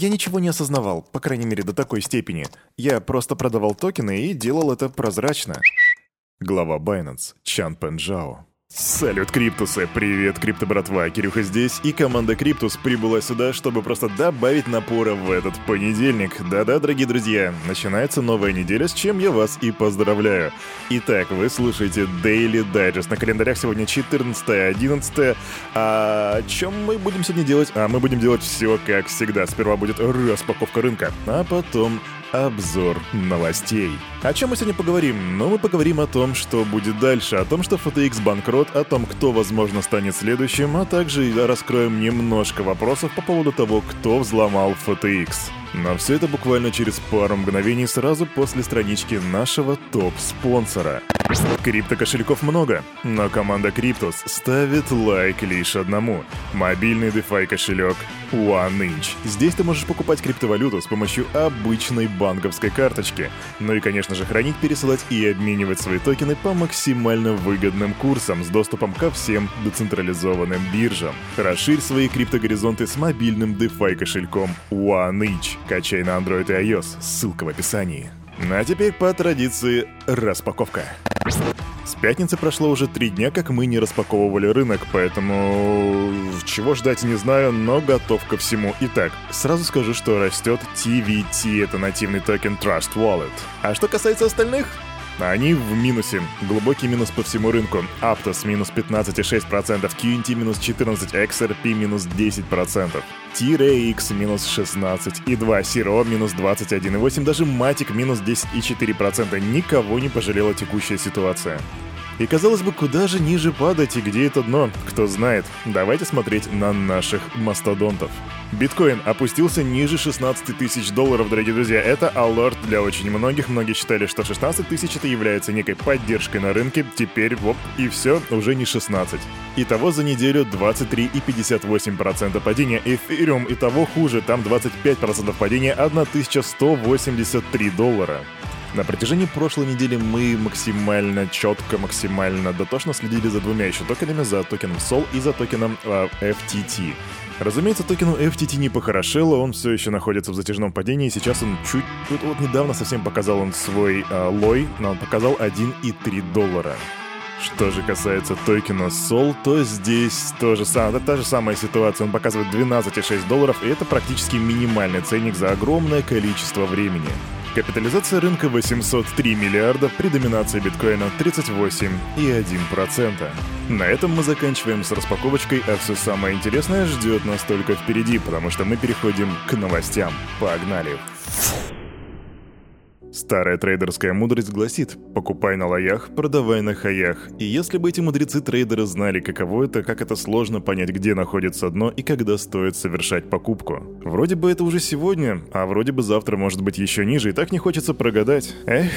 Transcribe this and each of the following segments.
Я ничего не осознавал, по крайней мере до такой степени. Я просто продавал токены и делал это прозрачно. Глава Binance Чан Пенджао Салют, Криптусы! Привет, Крипто братва! Кирюха здесь, и команда Криптус прибыла сюда, чтобы просто добавить напора в этот понедельник. Да-да, дорогие друзья, начинается новая неделя, с чем я вас и поздравляю. Итак, вы слушаете Daily Digest. На календарях сегодня 14-11. А о чем мы будем сегодня делать? А мы будем делать все как всегда. Сперва будет распаковка рынка, а потом обзор новостей. О чем мы сегодня поговорим? Ну, мы поговорим о том, что будет дальше, о том, что FTX банкрот, о том, кто, возможно, станет следующим, а также раскроем немножко вопросов по поводу того, кто взломал FTX. Но все это буквально через пару мгновений сразу после странички нашего топ-спонсора. Крипто-кошельков много, но команда Криптус ставит лайк лишь одному. Мобильный DeFi кошелек OneInch. Здесь ты можешь покупать криптовалюту с помощью обычной банковской карточки. Ну и, конечно же, хранить, пересылать и обменивать свои токены по максимально выгодным курсам с доступом ко всем децентрализованным биржам. Расширь свои криптогоризонты с мобильным DeFi кошельком OneInch. Качай на Android и iOS, ссылка в описании. Ну а теперь по традиции распаковка. С пятницы прошло уже три дня, как мы не распаковывали рынок, поэтому чего ждать не знаю, но готов ко всему. Итак, сразу скажу, что растет TVT, это нативный токен Trust Wallet. А что касается остальных, они в минусе. Глубокий минус по всему рынку. Aptos минус 15,6%, QNT минус 14%, XRP минус 10%. T-Rex минус 16 и 2, Siro минус 21,8, даже Matic минус 10,4%. Никого не пожалела текущая ситуация. И казалось бы, куда же ниже падать и где это дно? Кто знает. Давайте смотреть на наших мастодонтов. Биткоин опустился ниже 16 тысяч долларов, дорогие друзья. Это алерт для очень многих. Многие считали, что 16 тысяч это является некой поддержкой на рынке. Теперь, воп, и все, уже не 16. Итого за неделю 23,58% падения. Эфириум и того хуже, там 25% падения, 1183 доллара. На протяжении прошлой недели мы максимально четко, максимально дотошно следили за двумя еще токенами, за токеном SOL и за токеном э, FTT. Разумеется, токену FTT не похорошело, он все еще находится в затяжном падении, сейчас он чуть... Вот, вот недавно совсем показал он свой э, лой, но он показал 1,3 доллара. Что же касается токена SOL, то здесь тоже сам, та же самая ситуация. Он показывает 12,6 долларов, и это практически минимальный ценник за огромное количество времени. Капитализация рынка 803 миллиарда при доминации биткоина 38,1%. На этом мы заканчиваем с распаковочкой, а все самое интересное ждет нас только впереди, потому что мы переходим к новостям. Погнали! Старая трейдерская мудрость гласит «покупай на лоях, продавай на хаях». И если бы эти мудрецы-трейдеры знали, каково это, как это сложно понять, где находится дно и когда стоит совершать покупку. Вроде бы это уже сегодня, а вроде бы завтра может быть еще ниже, и так не хочется прогадать. Эх,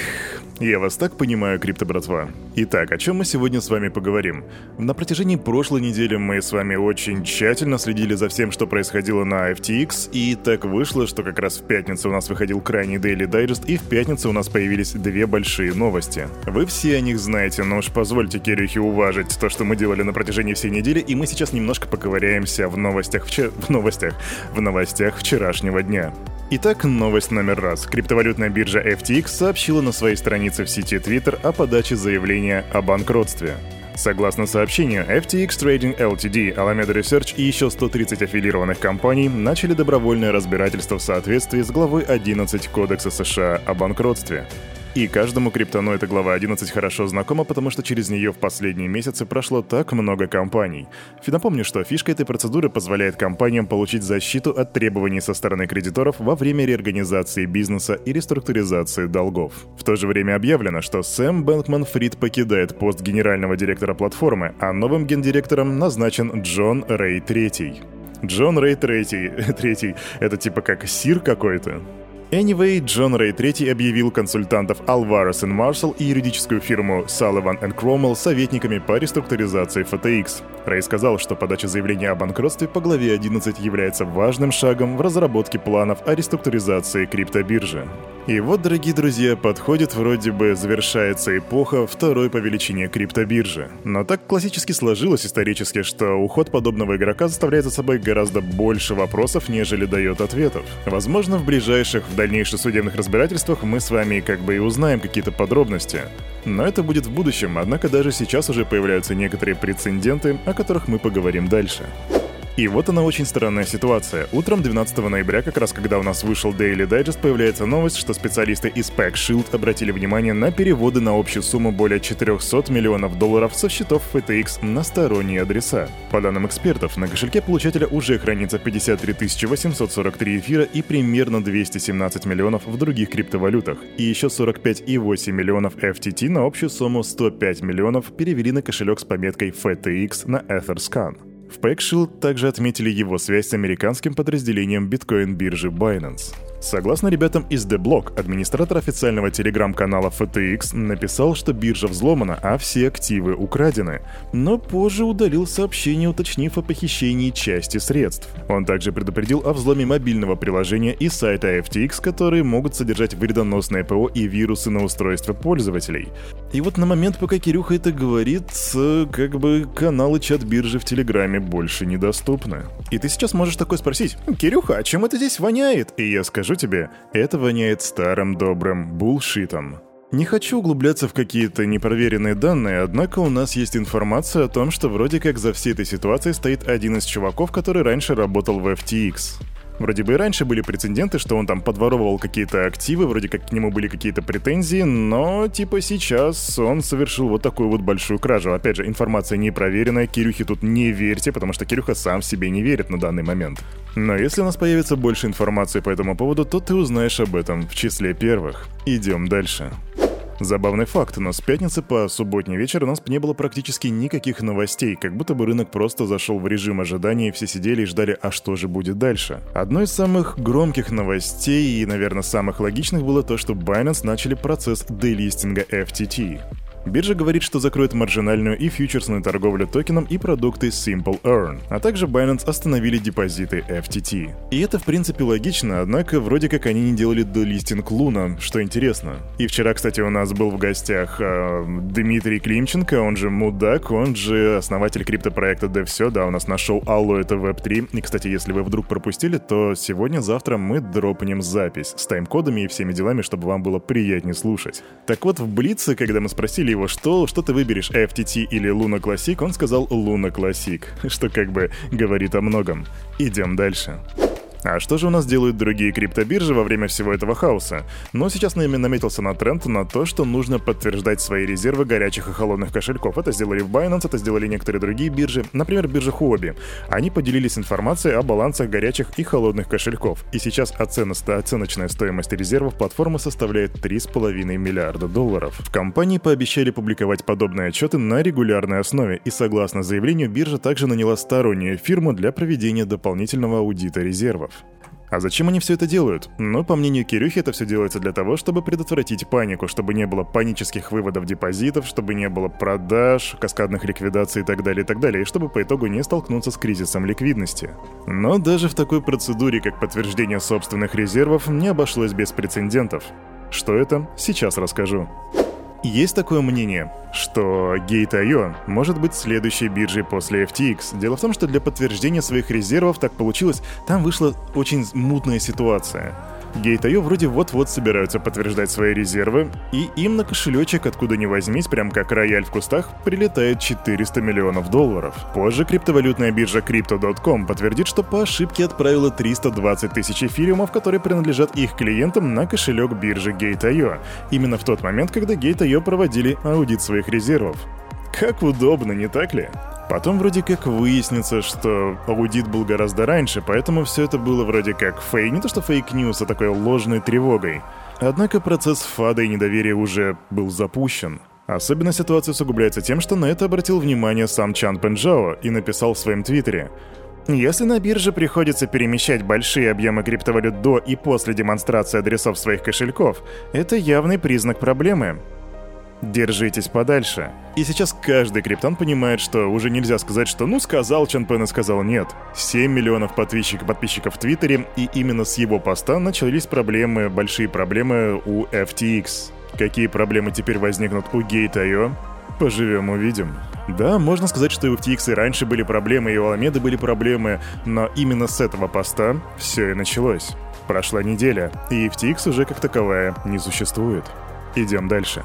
я вас так понимаю, крипто-братва. Итак, о чем мы сегодня с вами поговорим? На протяжении прошлой недели мы с вами очень тщательно следили за всем, что происходило на FTX, и так вышло, что как раз в пятницу у нас выходил крайний Daily Digest, и в пятницу пятницы у нас появились две большие новости. Вы все о них знаете, но уж позвольте Кирюхе уважить то, что мы делали на протяжении всей недели, и мы сейчас немножко поковыряемся в новостях, вчер... в новостях, в новостях вчерашнего дня. Итак, новость номер раз. Криптовалютная биржа FTX сообщила на своей странице в сети Twitter о подаче заявления о банкротстве. Согласно сообщению, FTX Trading Ltd, Alameda Research и еще 130 аффилированных компаний начали добровольное разбирательство в соответствии с главой 11 Кодекса США о банкротстве. И каждому криптону эта глава 11 хорошо знакома, потому что через нее в последние месяцы прошло так много компаний. Напомню, что фишка этой процедуры позволяет компаниям получить защиту от требований со стороны кредиторов во время реорганизации бизнеса и реструктуризации долгов. В то же время объявлено, что Сэм Бэнкман Фрид покидает пост генерального директора платформы, а новым гендиректором назначен Джон Рэй III. Джон Рэй Третий, третий, это типа как сир какой-то. Anyway, Джон Рэй III объявил консультантов Alvarez Marshall и юридическую фирму Sullivan Cromwell советниками по реструктуризации FTX. Рэй сказал, что подача заявления о банкротстве по главе 11 является важным шагом в разработке планов о реструктуризации криптобиржи. И вот, дорогие друзья, подходит вроде бы завершается эпоха второй по величине криптобиржи. Но так классически сложилось исторически, что уход подобного игрока заставляет за собой гораздо больше вопросов, нежели дает ответов. Возможно, в ближайших, в дальнейших судебных разбирательствах мы с вами как бы и узнаем какие-то подробности. Но это будет в будущем, однако даже сейчас уже появляются некоторые прецеденты, о которых мы поговорим дальше. И вот она очень странная ситуация. Утром 12 ноября, как раз когда у нас вышел Daily Digest, появляется новость, что специалисты из Pack Shield обратили внимание на переводы на общую сумму более 400 миллионов долларов со счетов FTX на сторонние адреса. По данным экспертов, на кошельке получателя уже хранится 53 843 эфира и примерно 217 миллионов в других криптовалютах, и еще 45,8 миллионов FTT на общую сумму 105 миллионов перевели на кошелек с пометкой FTX на Etherscan. В PackShield также отметили его связь с американским подразделением биткоин-биржи Binance. Согласно ребятам из The Block, администратор официального телеграм-канала FTX написал, что биржа взломана, а все активы украдены, но позже удалил сообщение, уточнив о похищении части средств. Он также предупредил о взломе мобильного приложения и сайта FTX, которые могут содержать вредоносное ПО и вирусы на устройства пользователей. И вот на момент, пока Кирюха это говорит, как бы каналы чат биржи в Телеграме больше недоступны. И ты сейчас можешь такой спросить, «Кирюха, а чем это здесь воняет?» И я скажу тебе, это воняет старым добрым булшитом. Не хочу углубляться в какие-то непроверенные данные, однако у нас есть информация о том, что вроде как за всей этой ситуацией стоит один из чуваков, который раньше работал в FTX. Вроде бы и раньше были прецеденты, что он там подворовывал какие-то активы, вроде как к нему были какие-то претензии, но типа сейчас он совершил вот такую вот большую кражу. Опять же, информация непроверенная, Кирюхе тут не верьте, потому что Кирюха сам себе не верит на данный момент. Но если у нас появится больше информации по этому поводу, то ты узнаешь об этом в числе первых. Идем дальше. Забавный факт, но с пятницы по субботний вечер у нас не было практически никаких новостей, как будто бы рынок просто зашел в режим ожидания и все сидели и ждали, а что же будет дальше. Одной из самых громких новостей и, наверное, самых логичных было то, что Binance начали процесс делистинга FTT. Биржа говорит, что закроет маржинальную и фьючерсную торговлю токеном и продукты Simple Earn, а также Binance остановили депозиты FTT. И это в принципе логично, однако вроде как они не делали долистинг Луна, что интересно. И вчера, кстати, у нас был в гостях э, Дмитрий Климченко, он же Мудак, он же основатель криптопроекта DevSё, да, у нас нашел Алло это Web3. И, кстати, если вы вдруг пропустили, то сегодня-завтра мы дропнем запись с тайм-кодами и всеми делами, чтобы вам было приятнее слушать. Так вот, в Блице, когда мы спросили его, что, что ты выберешь, FTT или Luna Classic, он сказал Luna Classic, что как бы говорит о многом. Идем дальше. А что же у нас делают другие криптобиржи во время всего этого хаоса? Но сейчас на наметился на тренд на то, что нужно подтверждать свои резервы горячих и холодных кошельков. Это сделали в Binance, это сделали некоторые другие биржи, например, биржа Huobi. Они поделились информацией о балансах горячих и холодных кошельков. И сейчас оценочная стоимость резервов платформы составляет 3,5 миллиарда долларов. В компании пообещали публиковать подобные отчеты на регулярной основе, и согласно заявлению, биржа также наняла стороннюю фирму для проведения дополнительного аудита резервов. А зачем они все это делают? Ну, по мнению Кирюхи, это все делается для того, чтобы предотвратить панику, чтобы не было панических выводов депозитов, чтобы не было продаж, каскадных ликвидаций и так далее, и так далее, и чтобы по итогу не столкнуться с кризисом ликвидности. Но даже в такой процедуре, как подтверждение собственных резервов, не обошлось без прецедентов. Что это? Сейчас расскажу. Есть такое мнение, что Gate.io может быть следующей биржей после FTX. Дело в том, что для подтверждения своих резервов так получилось, там вышла очень мутная ситуация. Gate.io вроде вот-вот собираются подтверждать свои резервы, и им на кошелечек, откуда ни возьмись, прям как рояль в кустах, прилетает 400 миллионов долларов. Позже криптовалютная биржа Crypto.com подтвердит, что по ошибке отправила 320 тысяч эфириумов, которые принадлежат их клиентам, на кошелек биржи Gate.io. Именно в тот момент, когда Gate.io проводили аудит своих резервов. Как удобно, не так ли? Потом вроде как выяснится, что аудит был гораздо раньше, поэтому все это было вроде как фейк, не то что fake news, а такой ложной тревогой. Однако процесс FUD а и недоверия уже был запущен. Особенно ситуация усугубляется тем, что на это обратил внимание сам Чанпэн Чжао и написал в своем твиттере. Если на бирже приходится перемещать большие объемы криптовалют до и после демонстрации адресов своих кошельков, это явный признак проблемы. Держитесь подальше. И сейчас каждый криптон понимает, что уже нельзя сказать, что ну сказал Чан Пен и сказал нет. 7 миллионов подписчиков, подписчиков в Твиттере, и именно с его поста начались проблемы, большие проблемы у FTX. Какие проблемы теперь возникнут у Gate.io? Поживем, увидим. Да, можно сказать, что и у FTX и раньше были проблемы, и у Аламеды были проблемы, но именно с этого поста все и началось. Прошла неделя, и FTX уже как таковая не существует. Идем дальше.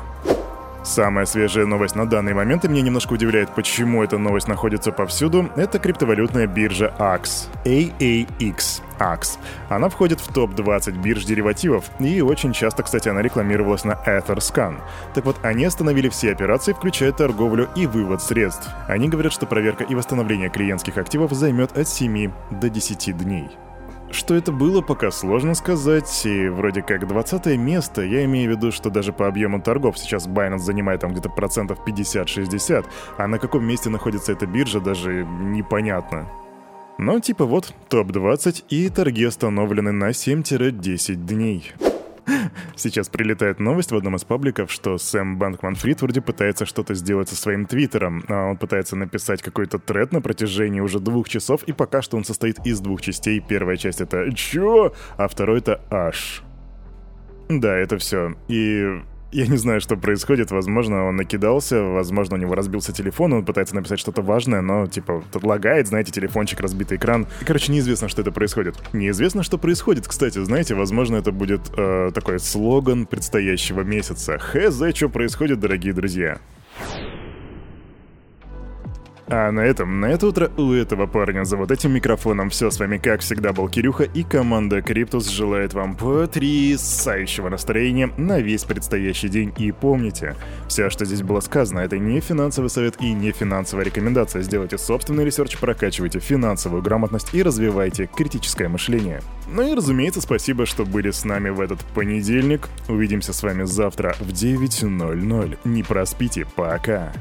Самая свежая новость на данный момент, и меня немножко удивляет, почему эта новость находится повсюду, это криптовалютная биржа AX. AAX. AX. Она входит в топ-20 бирж деривативов, и очень часто, кстати, она рекламировалась на Etherscan. Так вот, они остановили все операции, включая торговлю и вывод средств. Они говорят, что проверка и восстановление клиентских активов займет от 7 до 10 дней. Что это было, пока сложно сказать, и вроде как 20 место, я имею в виду, что даже по объему торгов сейчас Binance занимает там где-то процентов 50-60, а на каком месте находится эта биржа даже непонятно. Но типа вот, топ-20 и торги остановлены на 7-10 дней. Сейчас прилетает новость в одном из пабликов, что Сэм Банкман Фрид вроде пытается что-то сделать со своим твиттером. А он пытается написать какой-то тред на протяжении уже двух часов, и пока что он состоит из двух частей. Первая часть это «Чё?», а второй это «Аш». Да, это все. И я не знаю, что происходит. Возможно, он накидался, возможно, у него разбился телефон, он пытается написать что-то важное, но, типа, тут лагает, знаете, телефончик, разбитый экран. Короче, неизвестно, что это происходит. Неизвестно, что происходит, кстати, знаете, возможно, это будет э, такой слоган предстоящего месяца. Хз, что происходит, дорогие друзья. А на этом, на это утро у этого парня за вот этим микрофоном все с вами, как всегда, был Кирюха, и команда Криптус желает вам потрясающего настроения на весь предстоящий день. И помните, все, что здесь было сказано, это не финансовый совет и не финансовая рекомендация. Сделайте собственный research, прокачивайте финансовую грамотность и развивайте критическое мышление. Ну и, разумеется, спасибо, что были с нами в этот понедельник. Увидимся с вами завтра в 9.00. Не проспите, пока.